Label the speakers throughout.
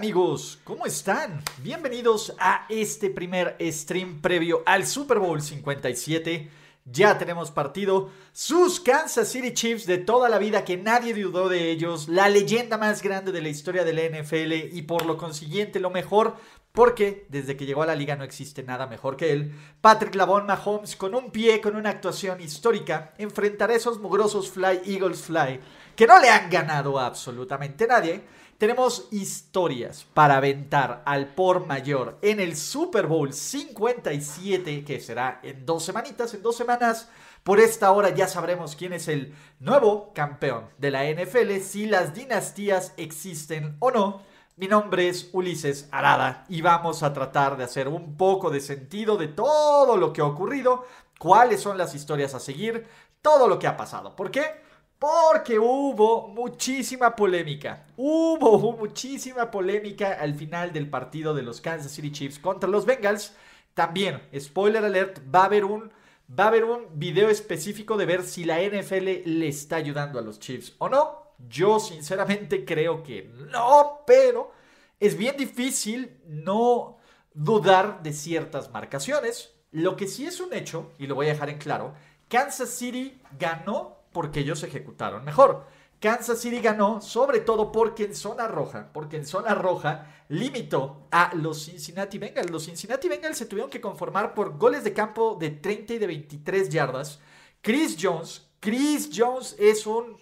Speaker 1: Amigos, ¿cómo están? Bienvenidos a este primer stream previo al Super Bowl 57. Ya tenemos partido. Sus Kansas City Chiefs de toda la vida que nadie dudó de ellos. La leyenda más grande de la historia de la NFL y por lo consiguiente lo mejor porque desde que llegó a la liga no existe nada mejor que él. Patrick Lavon Mahomes con un pie, con una actuación histórica, enfrentará a esos mugrosos Fly Eagles Fly que no le han ganado absolutamente nadie tenemos historias para aventar al por mayor en el Super Bowl 57, que será en dos semanitas, en dos semanas. Por esta hora ya sabremos quién es el nuevo campeón de la NFL, si las dinastías existen o no. Mi nombre es Ulises Arada y vamos a tratar de hacer un poco de sentido de todo lo que ha ocurrido, cuáles son las historias a seguir, todo lo que ha pasado. ¿Por qué? Porque hubo muchísima polémica. Hubo muchísima polémica al final del partido de los Kansas City Chiefs contra los Bengals. También, spoiler alert, va a haber un, va a haber un video específico de ver si la NFL le está ayudando a los Chiefs o no. Yo sinceramente creo que no, pero es bien difícil no dudar de ciertas marcaciones. Lo que sí es un hecho, y lo voy a dejar en claro, Kansas City ganó porque ellos ejecutaron mejor. Kansas City ganó, sobre todo porque en zona roja, porque en zona roja limitó a los Cincinnati Bengals. Los Cincinnati Bengals se tuvieron que conformar por goles de campo de 30 y de 23 yardas. Chris Jones, Chris Jones es un,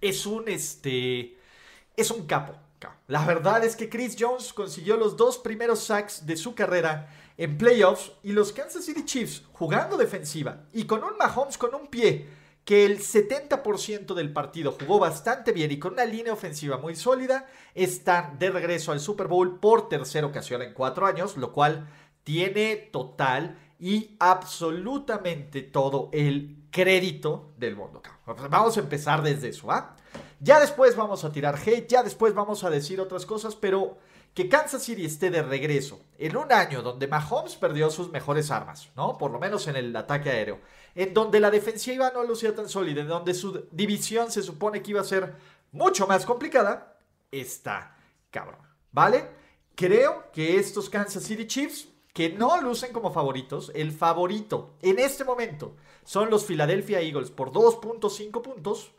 Speaker 1: es un, este, es un capo. La verdad es que Chris Jones consiguió los dos primeros sacks de su carrera en playoffs y los Kansas City Chiefs jugando defensiva y con un Mahomes con un pie que el 70% del partido jugó bastante bien y con una línea ofensiva muy sólida, están de regreso al Super Bowl por tercera ocasión en cuatro años, lo cual tiene total y absolutamente todo el crédito del mundo. Vamos a empezar desde eso, ¿ah? Ya después vamos a tirar hate, ya después vamos a decir otras cosas, pero que Kansas City esté de regreso en un año donde Mahomes perdió sus mejores armas, ¿no? Por lo menos en el ataque aéreo en donde la defensiva no lucía tan sólida, en donde su división se supone que iba a ser mucho más complicada, está cabrón, ¿vale? Creo que estos Kansas City Chiefs, que no lucen como favoritos, el favorito en este momento son los Philadelphia Eagles por 2.5 puntos,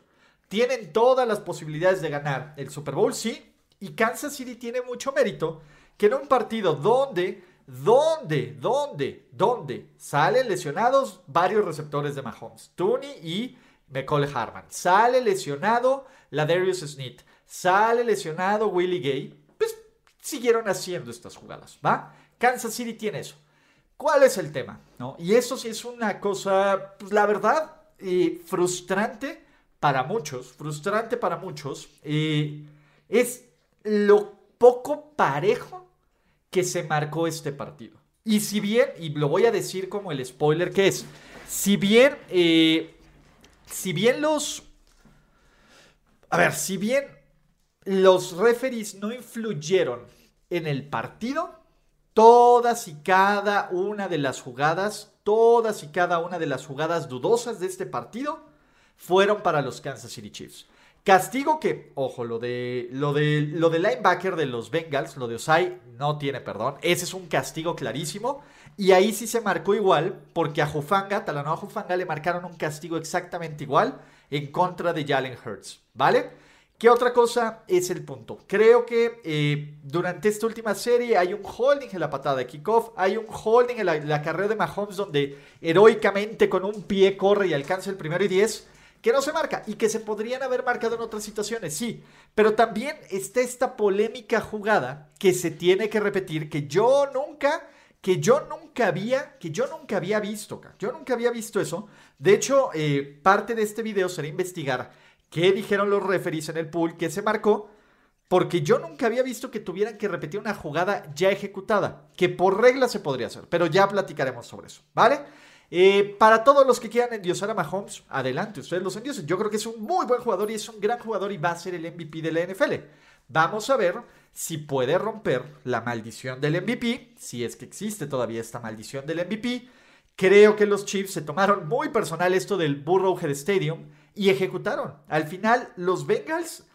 Speaker 1: tienen todas las posibilidades de ganar el Super Bowl, sí, y Kansas City tiene mucho mérito que en un partido donde ¿Dónde? ¿Dónde? ¿Dónde? Salen lesionados varios receptores de Mahomes. Tooney y McCall Harman. Sale lesionado la Darius Smith. Sale lesionado Willie Gay. Pues siguieron haciendo estas jugadas, ¿va? Kansas City tiene eso. ¿Cuál es el tema? ¿No? Y eso sí es una cosa, pues la verdad, eh, frustrante para muchos. Frustrante para muchos. Eh, es lo poco parejo que se marcó este partido. Y si bien, y lo voy a decir como el spoiler que es, si bien, eh, si bien los, a ver, si bien los referees no influyeron en el partido, todas y cada una de las jugadas, todas y cada una de las jugadas dudosas de este partido fueron para los Kansas City Chiefs. Castigo que, ojo, lo de, lo de, lo de linebacker de los Bengals, lo de Osai, no tiene perdón. Ese es un castigo clarísimo. Y ahí sí se marcó igual, porque a Jufanga, Talanoa Jufanga, le marcaron un castigo exactamente igual en contra de Jalen Hurts, ¿vale? ¿Qué otra cosa es el punto? Creo que eh, durante esta última serie hay un holding en la patada de kickoff, hay un holding en la, la carrera de Mahomes donde heroicamente con un pie corre y alcanza el primero y diez que no se marca y que se podrían haber marcado en otras situaciones, sí, pero también está esta polémica jugada que se tiene que repetir, que yo nunca, que yo nunca había, que yo nunca había visto, yo nunca había visto eso. De hecho, eh, parte de este video será investigar qué dijeron los referees en el pool, que se marcó, porque yo nunca había visto que tuvieran que repetir una jugada ya ejecutada, que por regla se podría hacer, pero ya platicaremos sobre eso, ¿vale? Eh, para todos los que quieran endiosar a Mahomes, adelante, ustedes los endiosen. Yo creo que es un muy buen jugador y es un gran jugador y va a ser el MVP de la NFL. Vamos a ver si puede romper la maldición del MVP, si es que existe todavía esta maldición del MVP. Creo que los Chiefs se tomaron muy personal esto del Burrowhead Stadium y ejecutaron. Al final, los Bengals,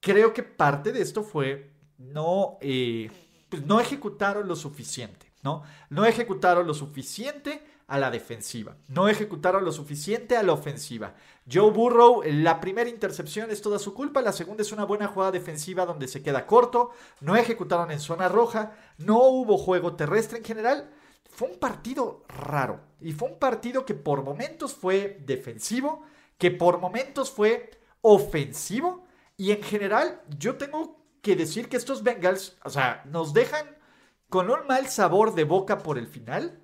Speaker 1: creo que parte de esto fue no, eh, pues no ejecutaron lo suficiente, ¿no? No ejecutaron lo suficiente a la defensiva. No ejecutaron lo suficiente a la ofensiva. Joe Burrow, la primera intercepción es toda su culpa, la segunda es una buena jugada defensiva donde se queda corto, no ejecutaron en zona roja, no hubo juego terrestre en general. Fue un partido raro y fue un partido que por momentos fue defensivo, que por momentos fue ofensivo y en general yo tengo que decir que estos Bengals, o sea, nos dejan con un mal sabor de boca por el final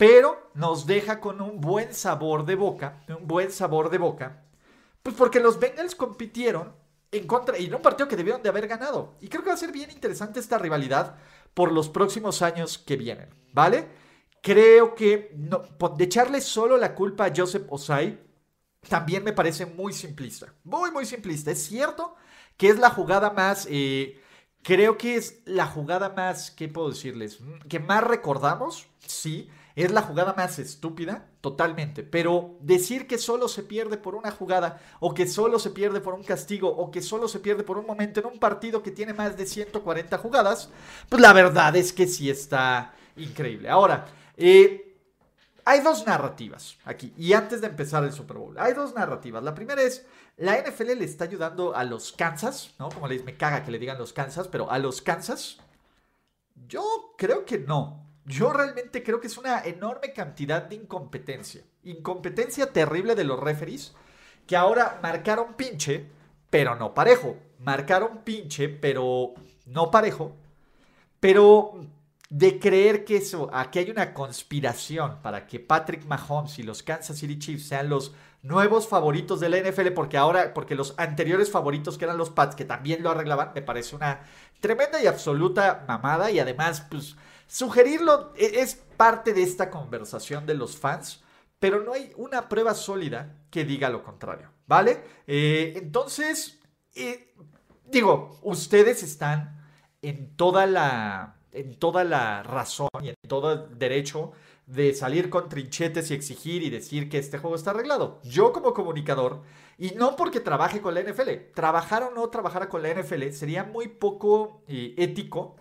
Speaker 1: pero nos deja con un buen sabor de boca, un buen sabor de boca, pues porque los Bengals compitieron en contra, y en un partido que debieron de haber ganado. Y creo que va a ser bien interesante esta rivalidad por los próximos años que vienen, ¿vale? Creo que no, de echarle solo la culpa a Joseph Osai también me parece muy simplista. Muy, muy simplista. Es cierto que es la jugada más... Eh, creo que es la jugada más, ¿qué puedo decirles? Que más recordamos, sí. Es la jugada más estúpida, totalmente. Pero decir que solo se pierde por una jugada, o que solo se pierde por un castigo, o que solo se pierde por un momento en un partido que tiene más de 140 jugadas, pues la verdad es que sí está increíble. Ahora, eh, hay dos narrativas aquí. Y antes de empezar el Super Bowl, hay dos narrativas. La primera es, la NFL le está ayudando a los Kansas, ¿no? Como les me caga que le digan los Kansas, pero a los Kansas, yo creo que no. Yo realmente creo que es una enorme cantidad de incompetencia. Incompetencia terrible de los referees que ahora marcaron pinche, pero no parejo. Marcaron pinche, pero no parejo. Pero de creer que eso, aquí hay una conspiración para que Patrick Mahomes y los Kansas City Chiefs sean los nuevos favoritos de la NFL, porque ahora, porque los anteriores favoritos que eran los Pats, que también lo arreglaban, me parece una tremenda y absoluta mamada. Y además, pues Sugerirlo e, es parte de esta conversación de los fans, pero no hay una prueba sólida que diga lo contrario, ¿vale? Eh, entonces, eh, digo, ustedes están en toda la en toda la razón y en todo derecho de salir con trinchetes y exigir y decir que este juego está arreglado. Yo como comunicador, y no porque trabaje con la NFL, trabajar o no trabajar con la NFL sería muy poco eh, ético,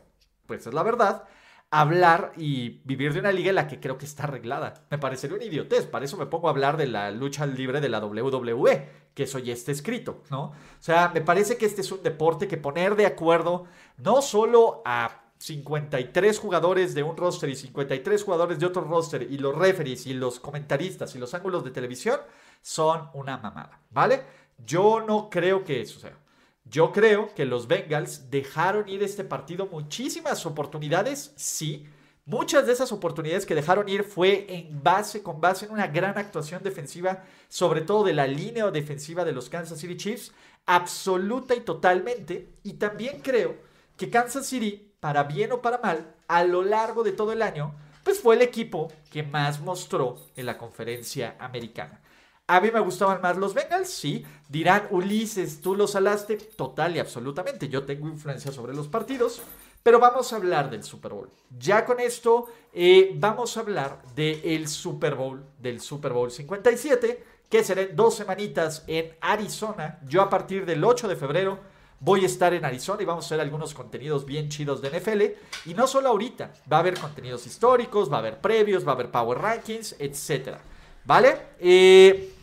Speaker 1: pues es la verdad, hablar y vivir de una liga en la que creo que está arreglada. Me parecería una idiotez. Para eso me pongo a hablar de la lucha libre de la WWE, que eso ya está escrito, ¿no? O sea, me parece que este es un deporte que poner de acuerdo no solo a 53 jugadores de un roster y 53 jugadores de otro roster y los referees y los comentaristas y los ángulos de televisión son una mamada, ¿vale? Yo no creo que eso sea. Yo creo que los Bengals dejaron ir este partido muchísimas oportunidades, sí. Muchas de esas oportunidades que dejaron ir fue en base, con base en una gran actuación defensiva, sobre todo de la línea defensiva de los Kansas City Chiefs, absoluta y totalmente. Y también creo que Kansas City, para bien o para mal, a lo largo de todo el año, pues fue el equipo que más mostró en la conferencia americana. A mí me gustaban más los Bengals, sí. Dirán, Ulises, tú los alaste. Total y absolutamente. Yo tengo influencia sobre los partidos. Pero vamos a hablar del Super Bowl. Ya con esto eh, vamos a hablar del Super Bowl, del Super Bowl 57, que será dos semanitas en Arizona. Yo a partir del 8 de febrero voy a estar en Arizona y vamos a hacer algunos contenidos bien chidos de NFL. Y no solo ahorita, va a haber contenidos históricos, va a haber previos, va a haber Power Rankings, etc. ¿Vale? Eh,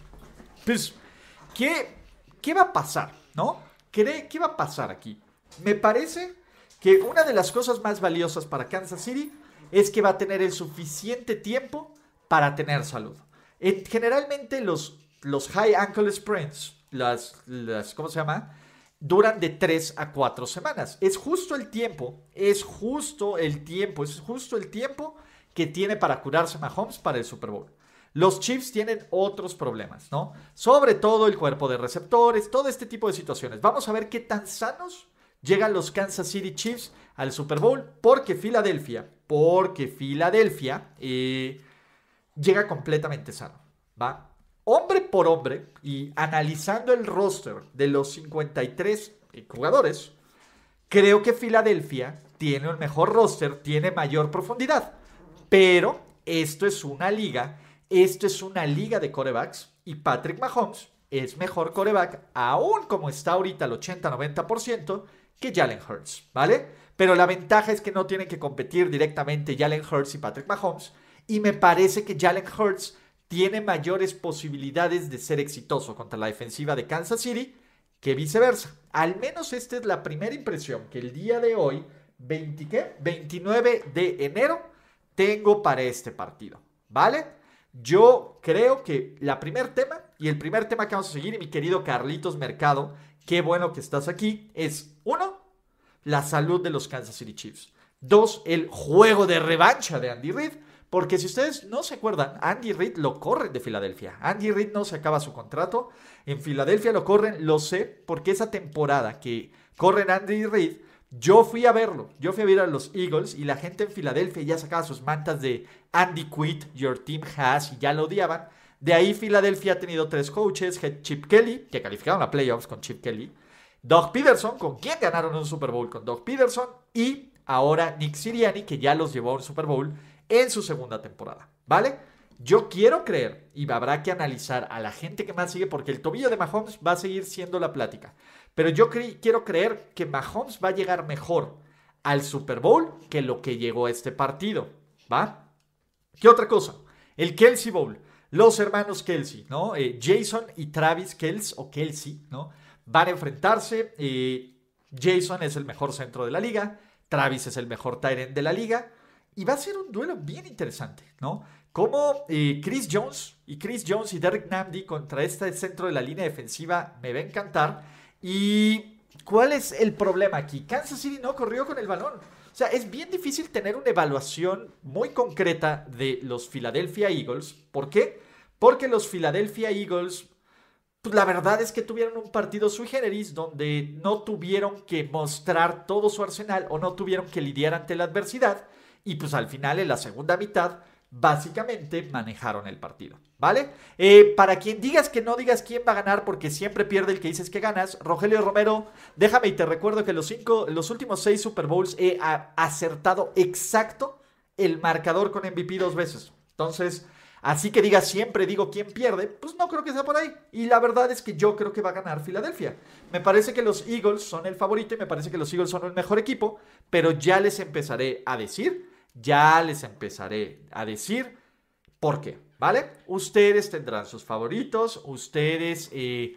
Speaker 1: pues, ¿qué, qué va a pasar? ¿No? ¿Qué, ¿Qué va a pasar aquí? Me parece que una de las cosas más valiosas para Kansas City es que va a tener el suficiente tiempo para tener salud. generalmente los, los high ankle sprints, las, las, ¿cómo se llama? Duran de 3 a 4 semanas. Es justo el tiempo, es justo el tiempo, es justo el tiempo que tiene para curarse Mahomes para el Super Bowl. Los Chiefs tienen otros problemas, ¿no? Sobre todo el cuerpo de receptores, todo este tipo de situaciones. Vamos a ver qué tan sanos Llegan los Kansas City Chiefs al Super Bowl porque Filadelfia, porque Filadelfia eh, llega completamente sano, ¿va? Hombre por hombre y analizando el roster de los 53 jugadores, creo que Filadelfia tiene un mejor roster, tiene mayor profundidad, pero esto es una liga, esto es una liga de corebacks y Patrick Mahomes es mejor coreback, aún como está ahorita al 80-90%, que Jalen Hurts, ¿vale? Pero la ventaja es que no tienen que competir directamente Jalen Hurts y Patrick Mahomes. Y me parece que Jalen Hurts tiene mayores posibilidades de ser exitoso contra la defensiva de Kansas City que viceversa. Al menos esta es la primera impresión que el día de hoy, 20, 29 de enero, tengo para este partido. ¿Vale? Yo creo que la primer tema y el primer tema que vamos a seguir, y mi querido Carlitos Mercado, qué bueno que estás aquí, es uno, la salud de los Kansas City Chiefs. Dos, el juego de revancha de Andy Reid. Porque si ustedes no se acuerdan, Andy Reid lo corren de Filadelfia. Andy Reid no se acaba su contrato. En Filadelfia lo corren, lo sé, porque esa temporada que corren Andy Reid, yo fui a verlo. Yo fui a ver a los Eagles y la gente en Filadelfia ya sacaba sus mantas de Andy Quit, Your Team Has, y ya lo odiaban. De ahí Filadelfia ha tenido tres coaches, Chip Kelly, que calificaron a playoffs con Chip Kelly, Doug Peterson, con quien ganaron un Super Bowl con Doug Peterson, y ahora Nick Siriani, que ya los llevó a un Super Bowl en su segunda temporada, ¿vale? Yo quiero creer, y habrá que analizar a la gente que más sigue, porque el tobillo de Mahomes va a seguir siendo la plática, pero yo quiero creer que Mahomes va a llegar mejor al Super Bowl que lo que llegó a este partido, ¿va? ¿Qué otra cosa? El Kelsey Bowl. Los hermanos Kelsey, ¿no? Eh, Jason y Travis Kelsey, ¿no? Van a enfrentarse. Eh, Jason es el mejor centro de la liga. Travis es el mejor Tyrant de la liga. Y va a ser un duelo bien interesante, ¿no? Como eh, Chris Jones y Chris Jones y Derek Namdi contra este centro de la línea defensiva me va a encantar. ¿Y cuál es el problema aquí? Kansas City no corrió con el balón. O sea, es bien difícil tener una evaluación muy concreta de los Philadelphia Eagles. ¿Por qué? Porque los Philadelphia Eagles, pues la verdad es que tuvieron un partido sui generis donde no tuvieron que mostrar todo su arsenal o no tuvieron que lidiar ante la adversidad. Y pues al final, en la segunda mitad, básicamente manejaron el partido, ¿vale? Eh, para quien digas que no digas quién va a ganar porque siempre pierde el que dices que ganas, Rogelio Romero, déjame y te recuerdo que los, cinco, los últimos seis Super Bowls he acertado exacto el marcador con MVP dos veces. Entonces, así que digas siempre digo quién pierde, pues no creo que sea por ahí. Y la verdad es que yo creo que va a ganar Filadelfia. Me parece que los Eagles son el favorito y me parece que los Eagles son el mejor equipo, pero ya les empezaré a decir ya les empezaré a decir por qué, ¿vale? Ustedes tendrán sus favoritos, ustedes eh,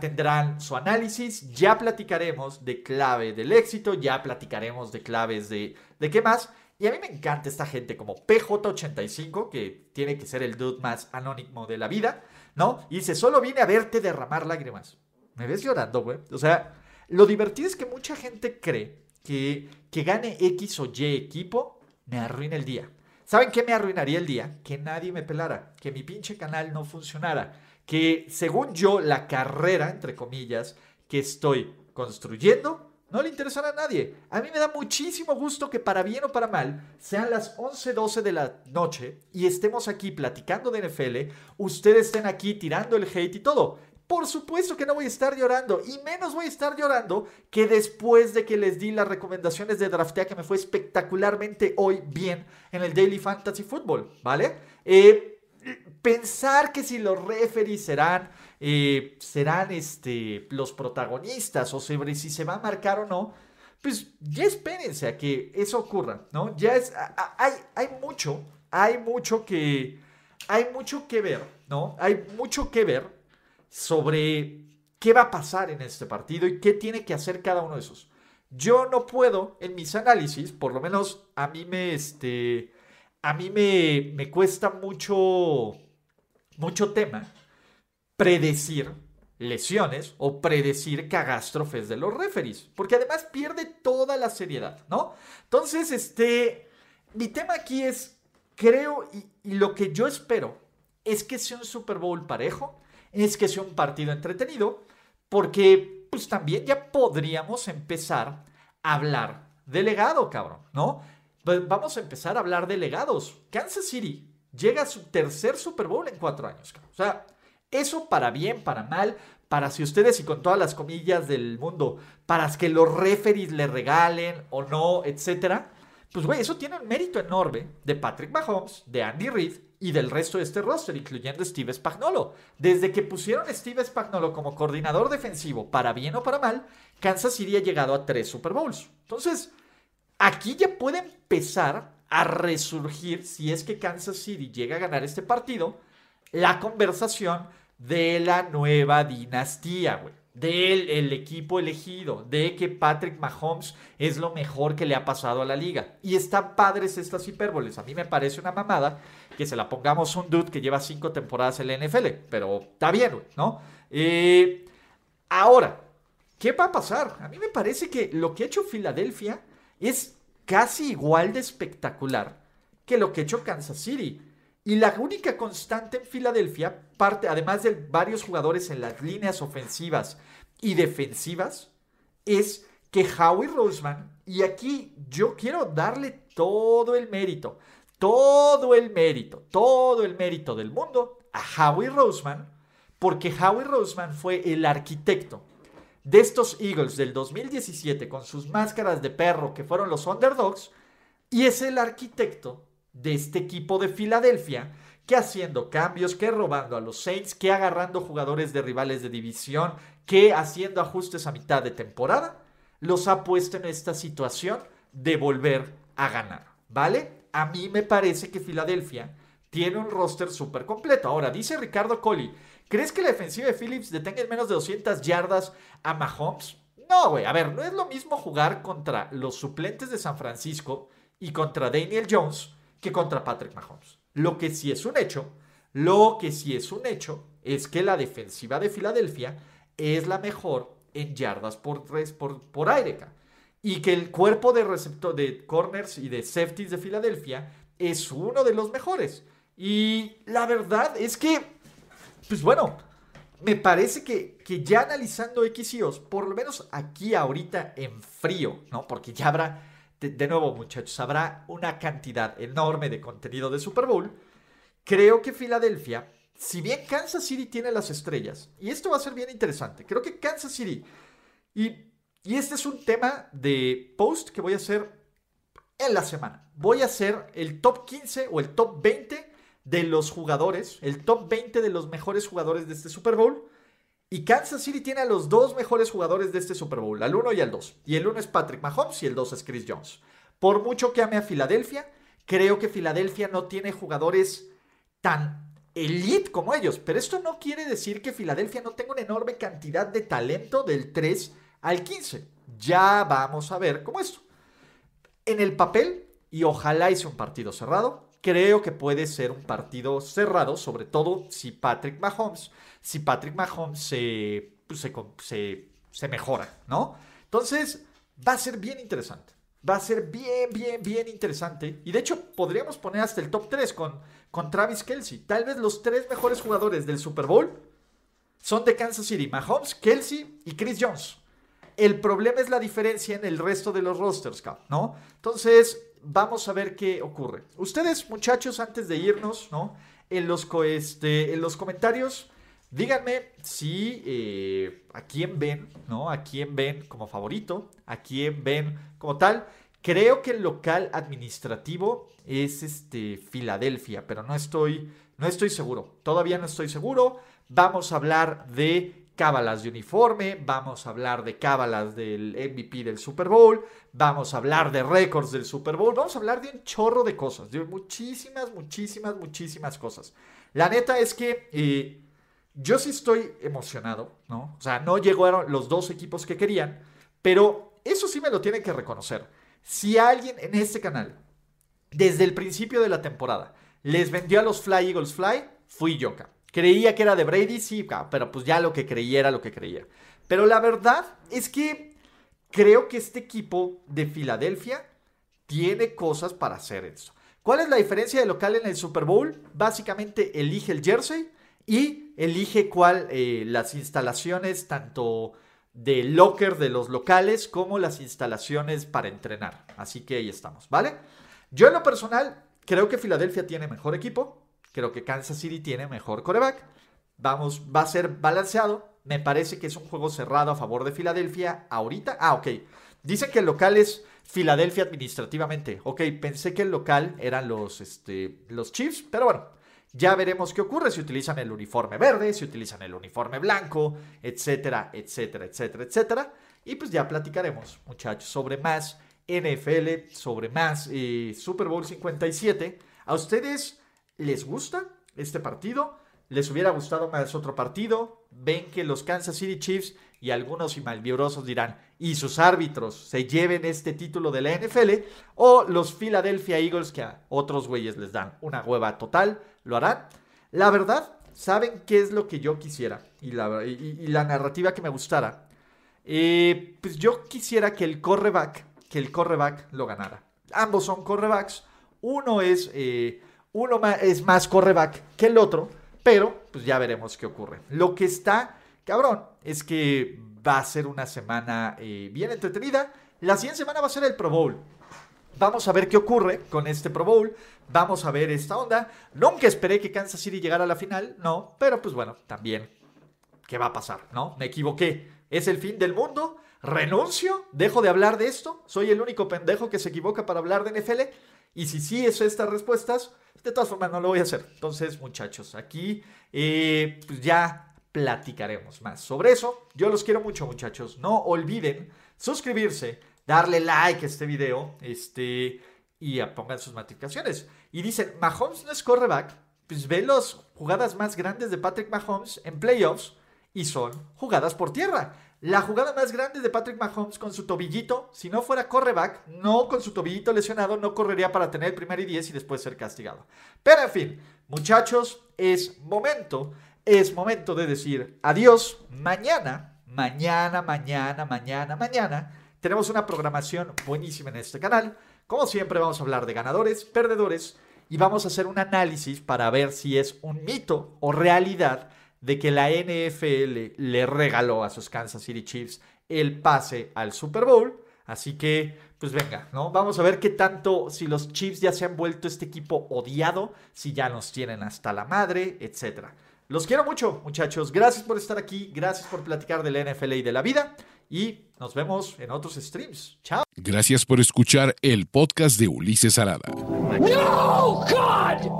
Speaker 1: tendrán su análisis, ya platicaremos de clave del éxito, ya platicaremos de claves de, de qué más. Y a mí me encanta esta gente como PJ85, que tiene que ser el dude más anónimo de la vida, ¿no? Y dice, solo viene a verte derramar lágrimas. ¿Me ves llorando, güey? O sea, lo divertido es que mucha gente cree que, que gane X o Y equipo me arruina el día. ¿Saben qué me arruinaría el día? Que nadie me pelara, que mi pinche canal no funcionara, que según yo la carrera, entre comillas, que estoy construyendo, no le interesará a nadie. A mí me da muchísimo gusto que para bien o para mal, sean las 11, 12 de la noche y estemos aquí platicando de NFL, ustedes estén aquí tirando el hate y todo. Por supuesto que no voy a estar llorando y menos voy a estar llorando que después de que les di las recomendaciones de Draftea que me fue espectacularmente hoy bien en el Daily Fantasy Football, ¿vale? Eh, pensar que si los referees serán, eh, serán este, los protagonistas o sobre si se va a marcar o no, pues ya espérense a que eso ocurra, ¿no? Ya es, hay, hay mucho, hay mucho que, hay mucho que ver, ¿no? Hay mucho que ver sobre qué va a pasar en este partido y qué tiene que hacer cada uno de esos. Yo no puedo en mis análisis, por lo menos a mí me, este, a mí me, me cuesta mucho, mucho tema predecir lesiones o predecir cagástrofes de los referees, porque además pierde toda la seriedad, ¿no? Entonces, este, mi tema aquí es, creo, y lo que yo espero es que sea un Super Bowl parejo, es que sea un partido entretenido, porque pues también ya podríamos empezar a hablar de legado, cabrón, ¿no? Vamos a empezar a hablar de legados. Kansas City llega a su tercer Super Bowl en cuatro años. O sea, eso para bien, para mal, para si ustedes y con todas las comillas del mundo, para que los referees le regalen o no, etcétera. Pues, güey, eso tiene un mérito enorme de Patrick Mahomes, de Andy Reid y del resto de este roster, incluyendo Steve Spagnuolo. Desde que pusieron a Steve Spagnuolo como coordinador defensivo, para bien o para mal, Kansas City ha llegado a tres Super Bowls. Entonces, aquí ya puede empezar a resurgir, si es que Kansas City llega a ganar este partido, la conversación de la nueva dinastía, güey del el equipo elegido, de que Patrick Mahomes es lo mejor que le ha pasado a la liga. Y están padres estas hipérboles. A mí me parece una mamada que se la pongamos un dude que lleva cinco temporadas en la NFL, pero está bien, ¿no? Eh, ahora, ¿qué va a pasar? A mí me parece que lo que ha hecho Filadelfia es casi igual de espectacular que lo que ha hecho Kansas City. Y la única constante en Filadelfia, parte, además de varios jugadores en las líneas ofensivas y defensivas, es que Howie Roseman, y aquí yo quiero darle todo el mérito, todo el mérito, todo el mérito del mundo a Howie Roseman, porque Howie Roseman fue el arquitecto de estos Eagles del 2017 con sus máscaras de perro que fueron los underdogs, y es el arquitecto de este equipo de Filadelfia que haciendo cambios, que robando a los Saints, que agarrando jugadores de rivales de división, que haciendo ajustes a mitad de temporada, los ha puesto en esta situación de volver a ganar, ¿vale? A mí me parece que Filadelfia tiene un roster súper completo. Ahora, dice Ricardo Colli, ¿crees que la defensiva de Phillips detenga en menos de 200 yardas a Mahomes? No, güey, a ver, no es lo mismo jugar contra los suplentes de San Francisco y contra Daniel Jones que contra Patrick Mahomes. Lo que sí es un hecho, lo que sí es un hecho es que la defensiva de Filadelfia es la mejor en yardas por, por, por aire. Y que el cuerpo de, receptor, de corners y de safeties de Filadelfia es uno de los mejores. Y la verdad es que, pues bueno, me parece que, que ya analizando X y por lo menos aquí ahorita en frío, ¿no? Porque ya habrá de, nuevo muchachos, habrá una cantidad enorme de contenido de Super Bowl. Creo que Filadelfia, si bien Kansas City tiene las estrellas, y esto va a ser bien interesante, creo que Kansas City, y, y este es un tema de post que voy a hacer en la semana. Voy a hacer el top 15 o el top 20 de los jugadores, el top 20 de los mejores jugadores de este Super Bowl. Y Kansas City tiene a los dos mejores jugadores de este Super Bowl, al 1 y al 2. Y el 1 es Patrick Mahomes y el 2 es Chris Jones. Por mucho que ame a Filadelfia, creo que Filadelfia no tiene jugadores tan elite como ellos. Pero esto no quiere decir que Filadelfia no tenga una enorme cantidad de talento del 3 al 15. Ya vamos a ver cómo esto. En el papel, y ojalá hice un partido cerrado, creo que puede ser un partido cerrado, sobre todo si Patrick Mahomes, si Patrick Mahomes pues, se, se, se, mejora, ¿no? Entonces, va a ser bien interesante. Va a ser bien, bien, bien interesante. Y de hecho, podríamos poner hasta el top 3 con, con Travis Kelsey. Tal vez los tres mejores jugadores del Super Bowl son de Kansas City: Mahomes, Kelsey y Chris Jones. El problema es la diferencia en el resto de los rosters, ¿no? Entonces, vamos a ver qué ocurre. Ustedes, muchachos, antes de irnos, ¿no? En los, este, en los comentarios, díganme si eh, a quién ven, ¿no? A quién ven como favorito, a quién ven como tal. Creo que el local administrativo es este Filadelfia, pero no estoy, no estoy seguro. Todavía no estoy seguro. Vamos a hablar de cábalas de uniforme, vamos a hablar de cábalas del MVP del Super Bowl, vamos a hablar de récords del Super Bowl, vamos a hablar de un chorro de cosas, de muchísimas, muchísimas, muchísimas cosas. La neta es que eh, yo sí estoy emocionado, ¿no? O sea, no llegaron los dos equipos que querían, pero eso sí me lo tienen que reconocer. Si alguien en este canal, desde el principio de la temporada, les vendió a los Fly Eagles Fly, fui yo. Creía que era de Brady, sí, pero pues ya lo que creía era lo que creía. Pero la verdad es que creo que este equipo de Filadelfia tiene cosas para hacer eso. ¿Cuál es la diferencia de local en el Super Bowl? Básicamente elige el jersey y elige cuál eh, las instalaciones tanto de locker de los locales como las instalaciones para entrenar. Así que ahí estamos, ¿vale? Yo en lo personal creo que Filadelfia tiene mejor equipo, creo que Kansas City tiene mejor coreback. Vamos, va a ser balanceado. Me parece que es un juego cerrado a favor de Filadelfia ahorita. Ah, ok. Dicen que el local es Filadelfia administrativamente. Ok, pensé que el local eran los, este, los Chiefs, pero bueno, ya veremos qué ocurre si utilizan el uniforme verde, si utilizan el uniforme blanco, etcétera, etcétera, etcétera, etcétera. Y pues ya platicaremos, muchachos, sobre más NFL, sobre más eh, Super Bowl 57. ¿A ustedes les gusta este partido? ¿Les hubiera gustado más otro partido? ¿Ven que los Kansas City Chiefs y algunos y malvibrosos dirán, y sus árbitros se lleven este título de la NFL? ¿O los Philadelphia Eagles que a otros güeyes les dan una hueva total? ¿Lo harán? La verdad, ¿saben qué es lo que yo quisiera? Y la, narrativa que me gustara. Eh, pues yo quisiera que el correback, que el correback lo ganara. Ambos son correbacks. Uno es, eh, uno es más correback que el otro, pero pues ya veremos qué ocurre. Lo que está cabrón es que va a ser una semana eh, bien entretenida. La siguiente semana va a ser el Pro Bowl. Vamos a ver qué ocurre con este Pro Bowl. Vamos a ver esta onda. Nunca esperé que Kansas City llegara a la final, no. Pero pues bueno, también, ¿qué va a pasar? ¿No? Me equivoqué. ¿Es el fin del mundo? ¿Renuncio? ¿Dejo de hablar de esto? ¿Soy el único pendejo que se equivoca para hablar de NFL? Y si sí es estas respuestas, de todas formas no lo voy a hacer. Entonces, muchachos, aquí eh, pues ya platicaremos más sobre eso. Yo los quiero mucho, muchachos. No olviden suscribirse darle like a este video este, y pongan sus notificaciones. Y dicen, Mahomes no es correback, pues ve las jugadas más grandes de Patrick Mahomes en playoffs y son jugadas por tierra. La jugada más grande de Patrick Mahomes con su tobillito, si no fuera correback, no con su tobillito lesionado, no correría para tener el primer y 10 y después ser castigado. Pero en fin, muchachos, es momento, es momento de decir adiós. Mañana, mañana, mañana, mañana, mañana tenemos una programación buenísima en este canal. Como siempre vamos a hablar de ganadores, perdedores y vamos a hacer un análisis para ver si es un mito o realidad de que la NFL le regaló a sus Kansas City Chiefs el pase al Super Bowl. Así que, pues venga, ¿no? Vamos a ver qué tanto, si los Chiefs ya se han vuelto este equipo odiado, si ya nos tienen hasta la madre, etc. Los quiero mucho, muchachos. Gracias por estar aquí, gracias por platicar de la NFL y de la vida y nos vemos en otros streams. Chao.
Speaker 2: Gracias por escuchar el podcast de Ulises Arada. No, God.